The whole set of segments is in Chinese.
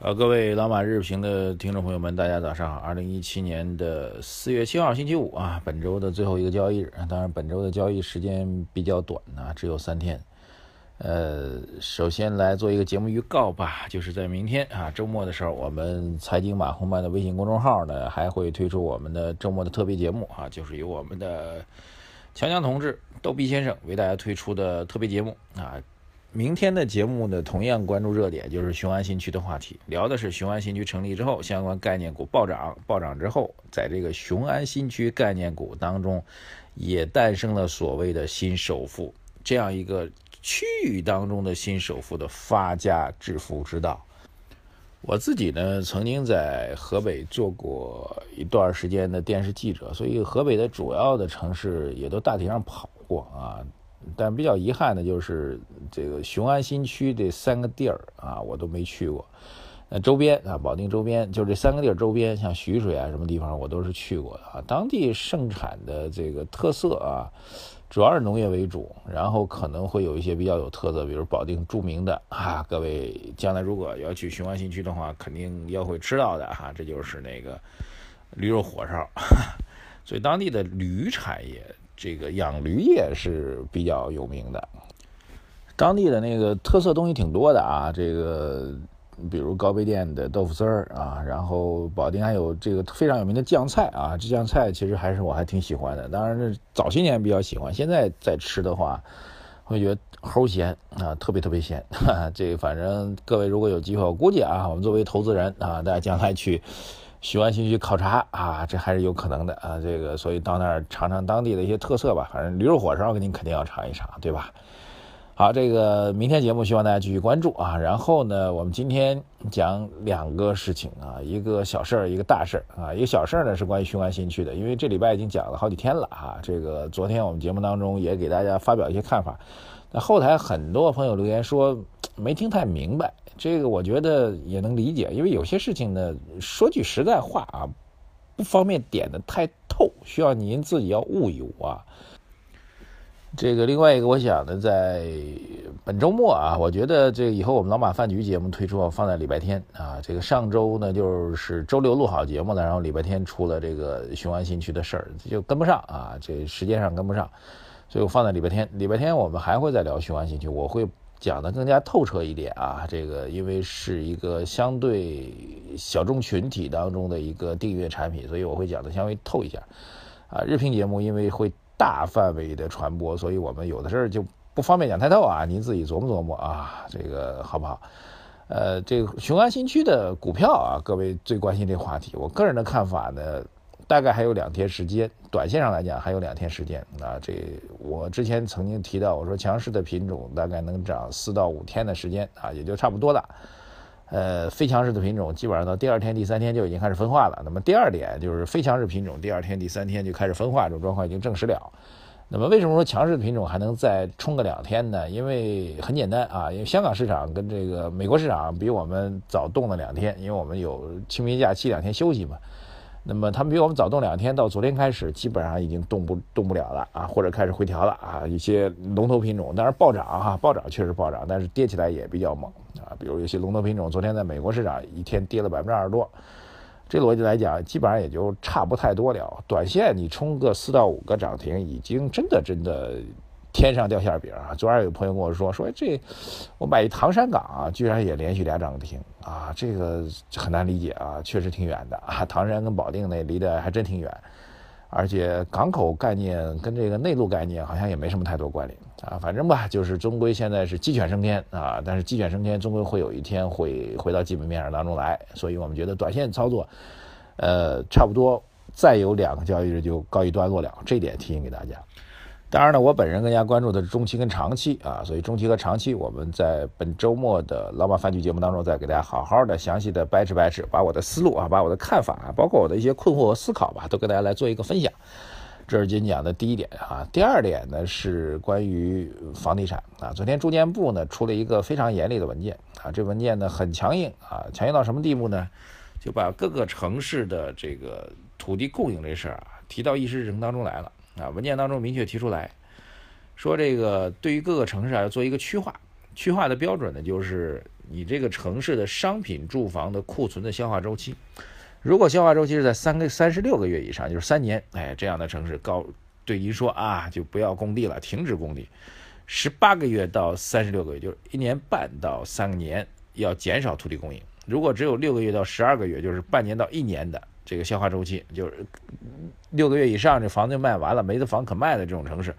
好，各位老马日评的听众朋友们，大家早上好。二零一七年的四月七号，星期五啊，本周的最后一个交易日。当然，本周的交易时间比较短啊，只有三天。呃，首先来做一个节目预告吧，就是在明天啊，周末的时候，我们财经马红漫的微信公众号呢，还会推出我们的周末的特别节目啊，就是由我们的强强同志、逗逼先生为大家推出的特别节目啊。明天的节目呢，同样关注热点，就是雄安新区的话题，聊的是雄安新区成立之后，相关概念股暴涨，暴涨之后，在这个雄安新区概念股当中，也诞生了所谓的新首富这样一个区域当中的新首富的发家致富之道。我自己呢，曾经在河北做过一段时间的电视记者，所以河北的主要的城市也都大体上跑过啊。但比较遗憾的就是这个雄安新区这三个地儿啊，我都没去过。那周边啊，保定周边就这三个地儿周边，像徐水啊什么地方，我都是去过的啊。当地盛产的这个特色啊，主要是农业为主，然后可能会有一些比较有特色，比如保定著名的啊，各位将来如果要去雄安新区的话，肯定要会吃到的哈，这就是那个驴肉火烧。所以当地的驴产业。这个养驴业是比较有名的，当地的那个特色东西挺多的啊。这个比如高碑店的豆腐丝儿啊，然后保定还有这个非常有名的酱菜啊。这酱菜其实还是我还挺喜欢的，当然是早些年比较喜欢，现在再吃的话会觉得齁咸啊，特别特别咸。这个反正各位如果有机会，我估计啊，我们作为投资人啊，大家将来去。雄安新区考察啊，这还是有可能的啊。这个，所以到那儿尝尝当地的一些特色吧。反正驴肉火烧，您肯定要尝一尝，对吧？好，这个明天节目希望大家继续关注啊。然后呢，我们今天讲两个事情啊，一个小事儿，一个大事儿啊。一个小事儿呢是关于雄安新区的，因为这礼拜已经讲了好几天了啊。这个昨天我们节目当中也给大家发表一些看法，那后台很多朋友留言说没听太明白。这个我觉得也能理解，因为有些事情呢，说句实在话啊，不方便点的太透，需要您自己要悟一悟啊。这个另外一个，我想呢，在本周末啊，我觉得这以后我们老马饭局节目推出放在礼拜天啊。这个上周呢，就是周六录好节目了，然后礼拜天出了这个雄安新区的事儿，就跟不上啊，这时间上跟不上，所以我放在礼拜天。礼拜天我们还会再聊雄安新区，我会。讲的更加透彻一点啊，这个因为是一个相对小众群体当中的一个订阅产品，所以我会讲的稍微透一下。啊，日评节目因为会大范围的传播，所以我们有的事儿就不方便讲太透啊，您自己琢磨琢磨啊，这个好不好？呃，这个雄安新区的股票啊，各位最关心这话题，我个人的看法呢。大概还有两天时间，短线上来讲还有两天时间啊。这我之前曾经提到，我说强势的品种大概能涨四到五天的时间啊，也就差不多了。呃，非强势的品种基本上到第二天、第三天就已经开始分化了。那么第二点就是非强势品种第二天、第三天就开始分化，这种状况已经证实了。那么为什么说强势的品种还能再冲个两天呢？因为很简单啊，因为香港市场跟这个美国市场比我们早动了两天，因为我们有清明假期两天休息嘛。那么他们比我们早动两天，到昨天开始基本上已经动不动不了了啊，或者开始回调了啊。一些龙头品种，当然暴涨哈，暴涨确实暴涨，但是跌起来也比较猛啊。比如有些龙头品种，昨天在美国市场一天跌了百分之二十多，这逻辑来讲，基本上也就差不太多了。短线你冲个四到五个涨停，已经真的真的。天上掉馅饼啊！昨儿有朋友跟我说说，这我买一唐山港啊，居然也连续俩涨停啊，这个很难理解啊，确实挺远的 啊。唐山跟保定那离得还真挺远，而且港口概念跟这个内陆概念好像也没什么太多关联啊。反正吧，就是终归现在是鸡犬升天啊，但是鸡犬升天终归会有一天会回到基本面上当中来，所以我们觉得短线操作，呃，差不多再有两个交易日就告一段落了，这点提醒给大家。当然呢，我本人更加关注的是中期跟长期啊，所以中期和长期，我们在本周末的老马饭局节目当中，再给大家好好的、详细的掰扯掰扯，把我的思路啊，把我的看法啊，包括我的一些困惑和思考吧，都跟大家来做一个分享。这是今天讲的第一点啊。第二点呢是关于房地产啊。昨天住建部呢出了一个非常严厉的文件啊，这文件呢很强硬啊，强硬到什么地步呢？就把各个城市的这个土地供应这事儿啊提到议事日程当中来了啊。文件当中明确提出来说，这个对于各个城市啊要做一个区划，区划的标准呢就是你这个城市的商品住房的库存的消化周期。如果消化周期是在三个三十六个月以上，就是三年，哎，这样的城市高对您说啊，就不要供地了，停止供地。十八个月到三十六个月，就是一年半到三年，要减少土地供应。如果只有六个月到十二个月，就是半年到一年的这个消化周期，就是六个月以上，这房子就卖完了，没得房可卖的这种城市，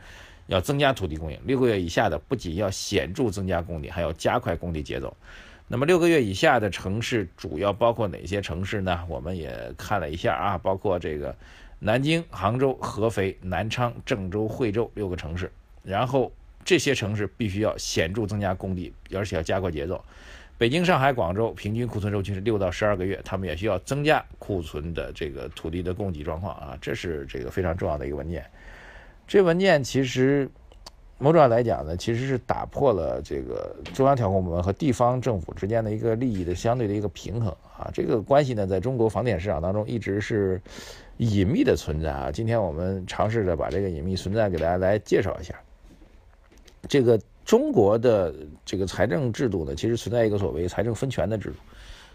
要增加土地供应。六个月以下的，不仅要显著增加供地，还要加快供地节奏。那么六个月以下的城市主要包括哪些城市呢？我们也看了一下啊，包括这个南京、杭州、合肥、南昌、郑州、惠州六个城市。然后这些城市必须要显著增加供地，而且要加快节奏。北京、上海、广州平均库存周期是六到十二个月，他们也需要增加库存的这个土地的供给状况啊，这是这个非常重要的一个文件。这文件其实。某种上来讲呢，其实是打破了这个中央调控部门和地方政府之间的一个利益的相对的一个平衡啊。这个关系呢，在中国房地产市场当中一直是隐秘的存在啊。今天我们尝试着把这个隐秘存在给大家来介绍一下。这个中国的这个财政制度呢，其实存在一个所谓财政分权的制度。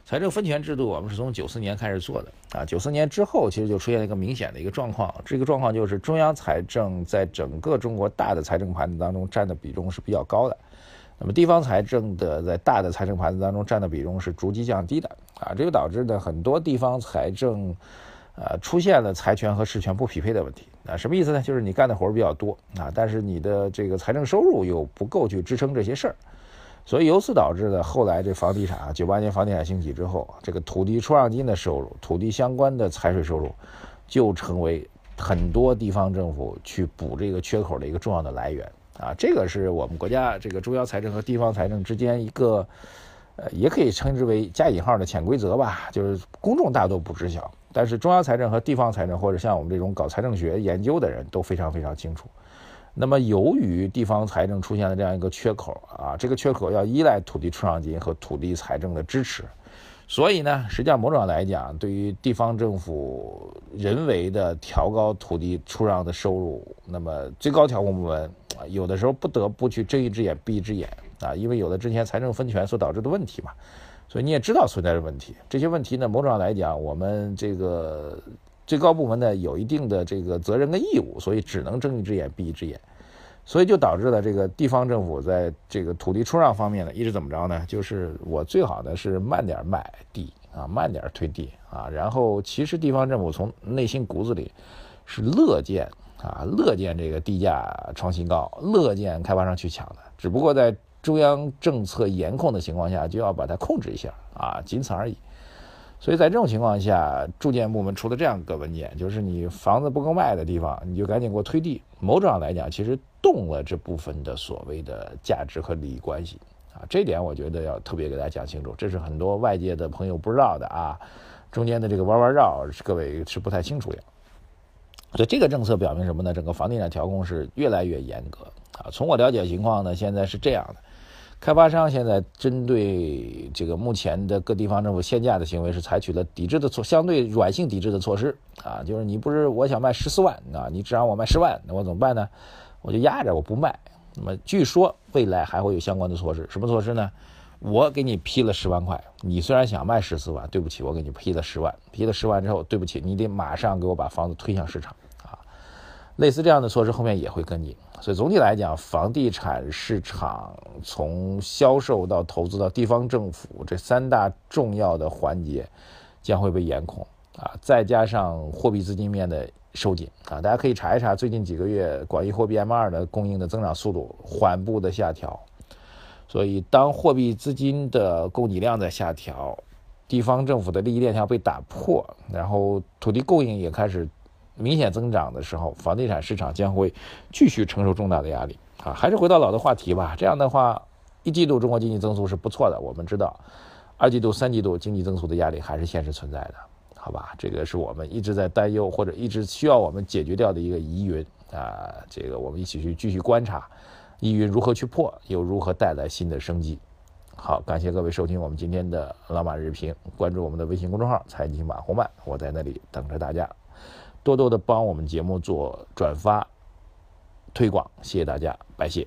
财政分权制度，我们是从九四年开始做的啊。九四年之后，其实就出现了一个明显的一个状况，这个状况就是中央财政在整个中国大的财政盘子当中占的比重是比较高的，那么地方财政的在大的财政盘子当中占的比重是逐级降低的啊。这就导致呢很多地方财政，呃，出现了财权和事权不匹配的问题啊。什么意思呢？就是你干的活比较多啊，但是你的这个财政收入又不够去支撑这些事儿。所以由此导致呢，后来这房地产啊，九八年房地产兴起之后，这个土地出让金的收入、土地相关的财税收入，就成为很多地方政府去补这个缺口的一个重要的来源啊。这个是我们国家这个中央财政和地方财政之间一个，呃，也可以称之为加引号的潜规则吧，就是公众大多不知晓，但是中央财政和地方财政或者像我们这种搞财政学研究的人都非常非常清楚。那么，由于地方财政出现了这样一个缺口啊，这个缺口要依赖土地出让金和土地财政的支持，所以呢，实际上某种上来讲，对于地方政府人为的调高土地出让的收入，那么最高调控部门有的时候不得不去睁一只眼闭一只眼啊，因为有的之前财政分权所导致的问题嘛，所以你也知道存在的问题，这些问题呢，某种上来讲，我们这个。最高部门呢有一定的这个责任跟义务，所以只能睁一只眼闭一只眼，所以就导致了这个地方政府在这个土地出让方面呢，一直怎么着呢？就是我最好的是慢点买地啊，慢点推地啊，然后其实地方政府从内心骨子里是乐见啊，乐见这个地价创新高，乐见开发商去抢的，只不过在中央政策严控的情况下，就要把它控制一下啊，仅此而已。所以在这种情况下，住建部门出了这样一个文件，就是你房子不够卖的地方，你就赶紧给我推地。某种上来讲，其实动了这部分的所谓的价值和利益关系啊，这点我觉得要特别给大家讲清楚，这是很多外界的朋友不知道的啊，中间的这个弯弯绕，各位是不太清楚的。所以这个政策表明什么呢？整个房地产调控是越来越严格啊。从我了解情况呢，现在是这样的。开发商现在针对这个目前的各地方政府限价的行为，是采取了抵制的措，相对软性抵制的措施啊，就是你不是我想卖十四万啊，你只让我卖十万，那我怎么办呢？我就压着我不卖。那么据说未来还会有相关的措施，什么措施呢？我给你批了十万块，你虽然想卖十四万，对不起，我给你批了十万，批了十万之后，对不起，你得马上给我把房子推向市场。类似这样的措施后面也会跟进，所以总体来讲，房地产市场从销售到投资到地方政府这三大重要的环节将会被严控啊，再加上货币资金面的收紧啊，大家可以查一查最近几个月广义货币 M2 的供应的增长速度缓步的下调，所以当货币资金的供给量在下调，地方政府的利益链条被打破，然后土地供应也开始。明显增长的时候，房地产市场将会继续承受重大的压力啊！还是回到老的话题吧。这样的话，一季度中国经济增速是不错的，我们知道，二季度、三季度经济增速的压力还是现实存在的。好吧？这个是我们一直在担忧或者一直需要我们解决掉的一个疑云啊。这个我们一起去继续观察疑云如何去破，又如何带来新的生机。好，感谢各位收听我们今天的老马日评，关注我们的微信公众号“财经马红漫”，我在那里等着大家，多多的帮我们节目做转发推广，谢谢大家，拜谢。